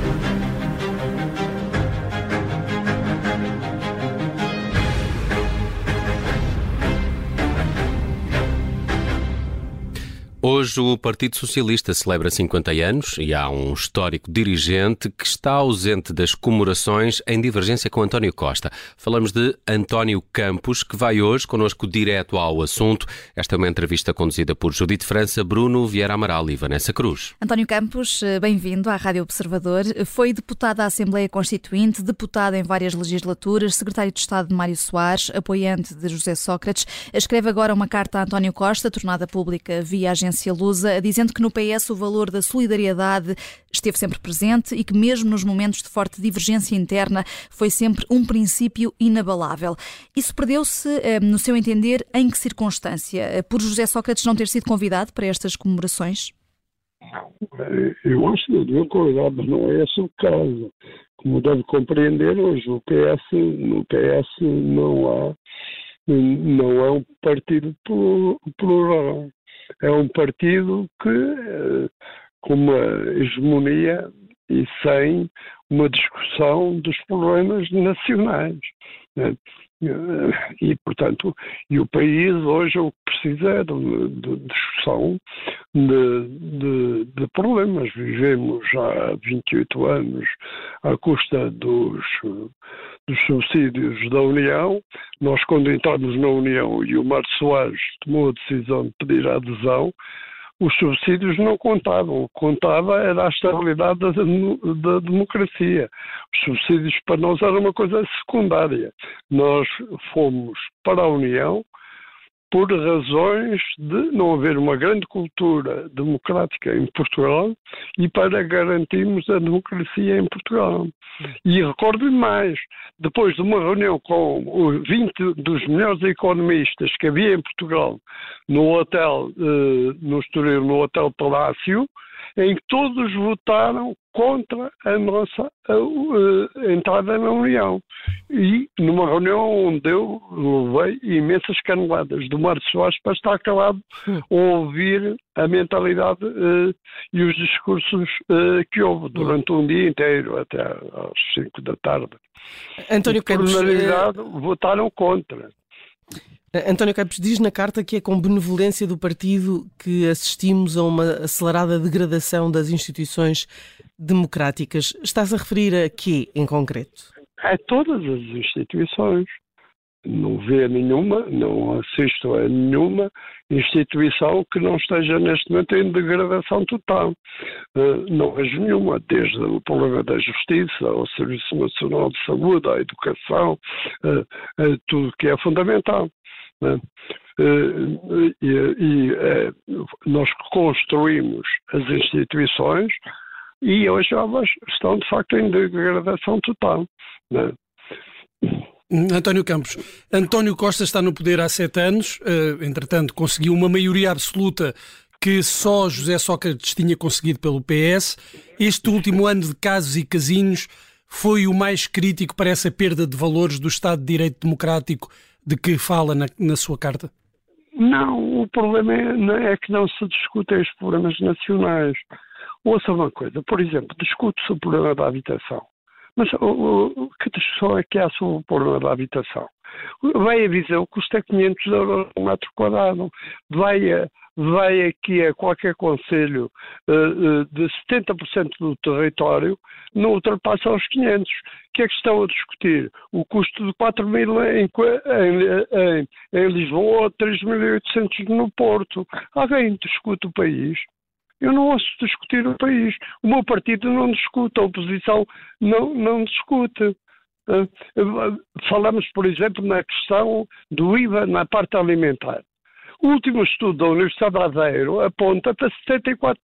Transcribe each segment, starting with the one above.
thank you Hoje o Partido Socialista celebra 50 anos e há um histórico dirigente que está ausente das comemorações em divergência com António Costa. Falamos de António Campos, que vai hoje connosco direto ao assunto. Esta é uma entrevista conduzida por Judite França, Bruno Vieira Amaral e Vanessa Cruz. António Campos, bem-vindo à Rádio Observador. Foi deputado à Assembleia Constituinte, deputado em várias legislaturas, secretário de Estado de Mário Soares, apoiante de José Sócrates. Escreve agora uma carta a António Costa, tornada pública via agência Lusa, dizendo que no PS o valor da solidariedade esteve sempre presente e que, mesmo nos momentos de forte divergência interna, foi sempre um princípio inabalável. Isso perdeu-se, eh, no seu entender, em que circunstância? Eh, por José Sócrates não ter sido convidado para estas comemorações? Eu acho que devia convidar, mas não é esse o caso. Como deve compreender, hoje o PS, no PS não há não é um partido plural é um partido que, eh, com uma hegemonia e sem uma discussão dos problemas nacionais. Né? E, portanto, e o país hoje o que precisa é de, de discussão de, de, de, problemas. Vivemos há 28 anos à custa dos, dos subsídios da União. Nós, quando entramos na União e o Marcos Soares tomou a decisão de pedir a adesão, os subsídios não contavam. Contava era a estabilidade da, da, democracia. Os subsídios para nós eram uma coisa secundária. Nós fomos para a União por razões de não haver uma grande cultura democrática em Portugal e para garantirmos a democracia em Portugal. E recordo-lhe mais, depois de uma reunião com os 20 dos melhores economistas que havia em Portugal no hotel, eh, no Estoril, no Hotel Palácio, em que todos votaram contra a nossa a, a, entrada na União. E numa reunião onde eu levei imensas caneladas do Mário Soares para estar calado hum. a ouvir a mentalidade uh, e os discursos uh, que houve durante um dia inteiro, até às 5 da tarde. António Campos, por uh... votaram contra. António Campos diz na carta que é com benevolência do partido que assistimos a uma acelerada degradação das instituições democráticas. Estás a referir a quê em concreto? A todas as instituições. Não vê nenhuma, não assisto a nenhuma instituição que não esteja neste momento em degradação total. Uh, não vejo nenhuma, desde o problema da justiça, ao Serviço Nacional de Saúde, à educação, uh, uh, tudo que é fundamental. Né? E, e nós construímos as instituições e hoje elas estão de facto em degradação total. Né? António Campos, António Costa está no poder há sete anos, entretanto conseguiu uma maioria absoluta que só José Sócrates tinha conseguido pelo PS. Este último ano de casos e casinhos foi o mais crítico para essa perda de valores do Estado de Direito Democrático de que fala na, na sua carta? Não, o problema é, é, que não se discutem os problemas nacionais. Ouça uma coisa, por exemplo, discute-se o problema da habitação. Mas o, o, que discussão é que há sobre o problema da habitação? Vai a Viseu custa 500 euros por metro quadrado. Vai, a, aqui a qualquer conselho uh, uh, de 70% do território, não ultrapassa os 500. O que é que estão a discutir? O custo de 4 mil em, em, em, em Lisboa ou 3.800 no Porto. Alguém discute o país? Eu não ouço discutir o país. O meu partido não discute, a oposição não, não discute. Falamos, por exemplo, na questão do IVA na parte alimentar. O último estudo da Universidade de Aveiro aponta para 74%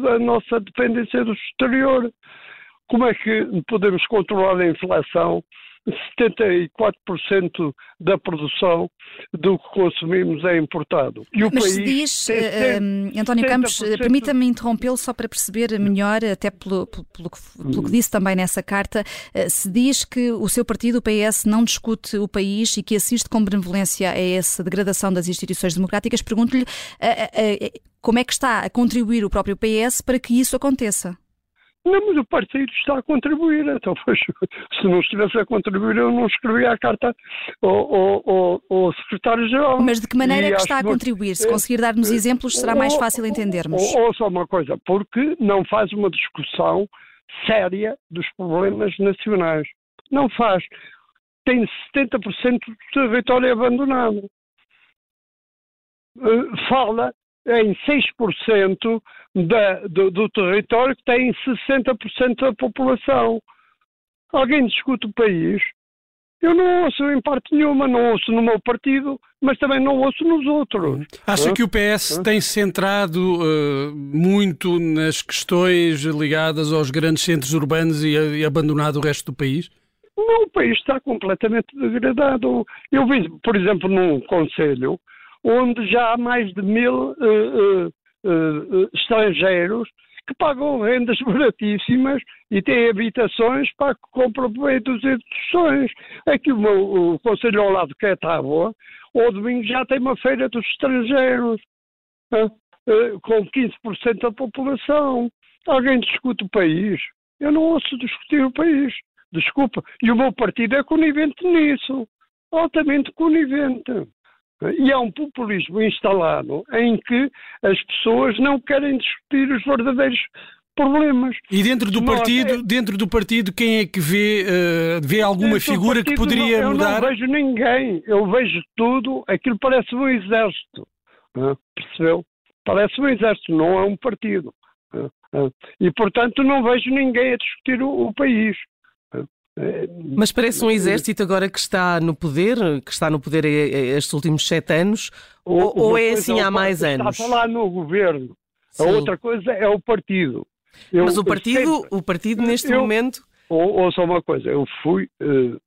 da nossa dependência do exterior. Como é que podemos controlar a inflação 74% da produção do que consumimos é importado. E o Mas país se diz, uh, António Campos, permita-me interrompê-lo só para perceber melhor, até pelo, pelo, pelo, que, pelo que disse também nessa carta, uh, se diz que o seu partido, o PS, não discute o país e que assiste com benevolência a essa degradação das instituições democráticas, pergunto-lhe uh, como é que está a contribuir o próprio PS para que isso aconteça? Não, mas o partido está a contribuir. Então, pois, se não estivesse a contribuir, eu não escrevia a carta ao, ao, ao secretário-geral. Mas de que maneira é que está a contribuir? Se conseguir dar-nos exemplos, será mais fácil entendermos. Ou, só uma coisa, porque não faz uma discussão séria dos problemas nacionais. Não faz. Tem 70% do território abandonado. Eh, fala em 6% da, do, do território que tem 60% da população. Alguém discute o país? Eu não ouço em parte nenhuma, não ouço no meu partido, mas também não ouço nos outros. Acha que o PS tem centrado uh, muito nas questões ligadas aos grandes centros urbanos e, e, abandonado o resto do país? Não, o país está completamente degradado. Eu vi, por exemplo, num conselho onde já há mais de mil uh, uh, estrangeiros que pagam rendas baratíssimas e têm habitações para que compram bem dos instituições. Aqui o, meu, o Conselho ao lado que é Tábua, ao domingo já tem uma feira dos estrangeiros, com 15% da população. Alguém discute o país? Eu não ouço discutir o país. Desculpa. E o meu partido é conivente nisso. Altamente conivente. E é um populismo instalado em que as pessoas não querem discutir os verdadeiros problemas. E dentro do partido, é... dentro do partido, quem é que vê, uh, vê alguma figura que poderia não, eu mudar? Eu não vejo ninguém. Eu vejo tudo. Aquilo parece um exército. Uh, percebeu? Parece um exército, não é um partido. Uh, e, portanto, não vejo ninguém a discutir o, o país. Mas parece um exército agora que está no poder, que está no poder estes últimos sete anos, ou, ou é assim há mais anos? Está a falar no governo. Sim. A outra coisa é o partido. Eu, Mas o partido, sempre, o partido neste eu, momento. Ou, ou só uma coisa, eu fui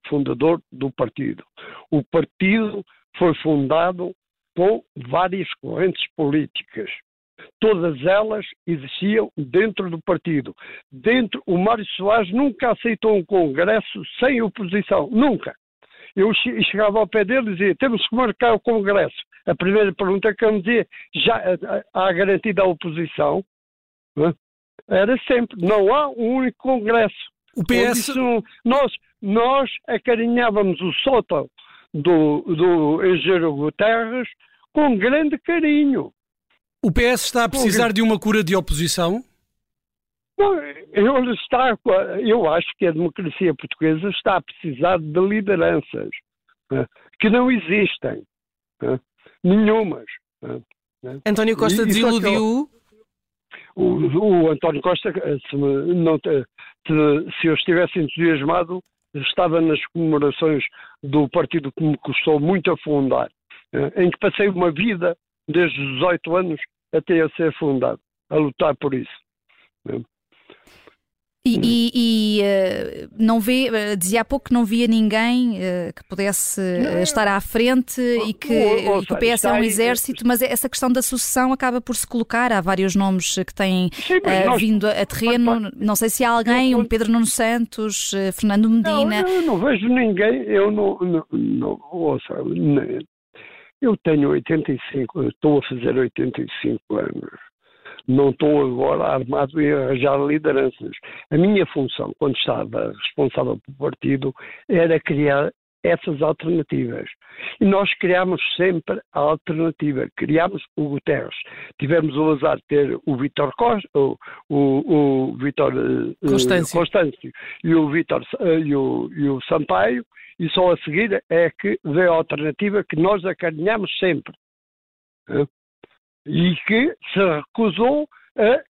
fundador do partido. O partido foi fundado com várias correntes políticas. Todas elas existiam dentro do partido. Dentro, o Mário Soares nunca aceitou um congresso sem oposição. Nunca. Eu chegava ao pé dele e dizia: temos que marcar o congresso. A primeira pergunta que eu me dizia: já há garantida a oposição? Era sempre: não há um único congresso. O PS. Nós, nós acarinhávamos o sótão do, do engenheiro Guterres com grande carinho. O PS está a precisar de uma cura de oposição? Não, eu, está, eu acho que a democracia portuguesa está a precisar de lideranças né, que não existem. Né, nenhumas. Né, António Costa desiludiu. O, o, António Costa, se, não, se eu estivesse entusiasmado, estava nas comemorações do partido que me custou muito a fundar, em que passei uma vida desde os 18 anos até a ser fundado, a lutar por isso. Né? E, e, e uh, não vê, uh, dizia há pouco que não via ninguém uh, que pudesse estar à frente e que, ou, ou, que o PS é um exército, mas essa questão da sucessão acaba por se colocar. Há vários nomes que têm Sim, nós, vindo a, terreno. Mas, não sei se há alguém, um Pedro Nuno Santos, Fernando Medina. Não, eu não vejo ninguém, eu não, não, não ouça, eu tenho 85, estou a fazer 85 anos. Não estou agora armado em arranjar lideranças. A minha função, quando estava responsável pelo partido, era criar essas alternativas. E nós criámos sempre a alternativa. Criámos o Guterres. Tivemos o azar de ter o Vitor Costa, o, o, o Vitor uh, Constâncio. Constâncio e o Vitor uh, e, o, e o Sampaio, e só a seguir é que veio a alternativa que nós acarinhamos sempre. E que se recusou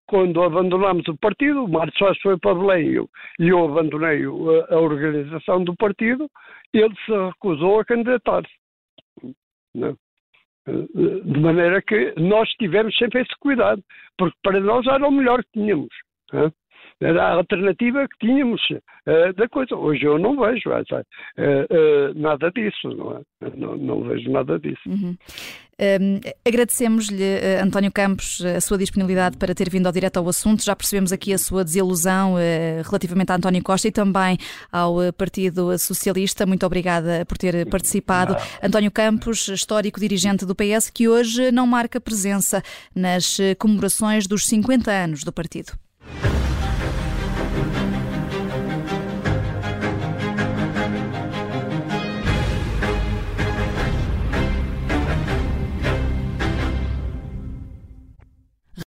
quando abandonámos o partido, o Mário Soares foi para Belém e eu, abandonei a, organização do partido, ele se recusou a candidatar-se. De maneira que nós tivemos sempre esse cuidado, porque para nós era o melhor que tínhamos. Era a alternativa que tínhamos uh, da coisa. Hoje eu não vejo uh, uh, nada disso, não, é? não, não, vejo nada disso. Uhum. Um, Agradecemos-lhe, uh, António Campos, a sua disponibilidade para ter vindo ao direto ao assunto. Já percebemos aqui a sua desilusão uh, relativamente a António Costa e também ao Partido Socialista. Muito obrigada por ter participado. António Campos, histórico dirigente do PS, que hoje não marca presença nas comemorações dos 50 anos do partido.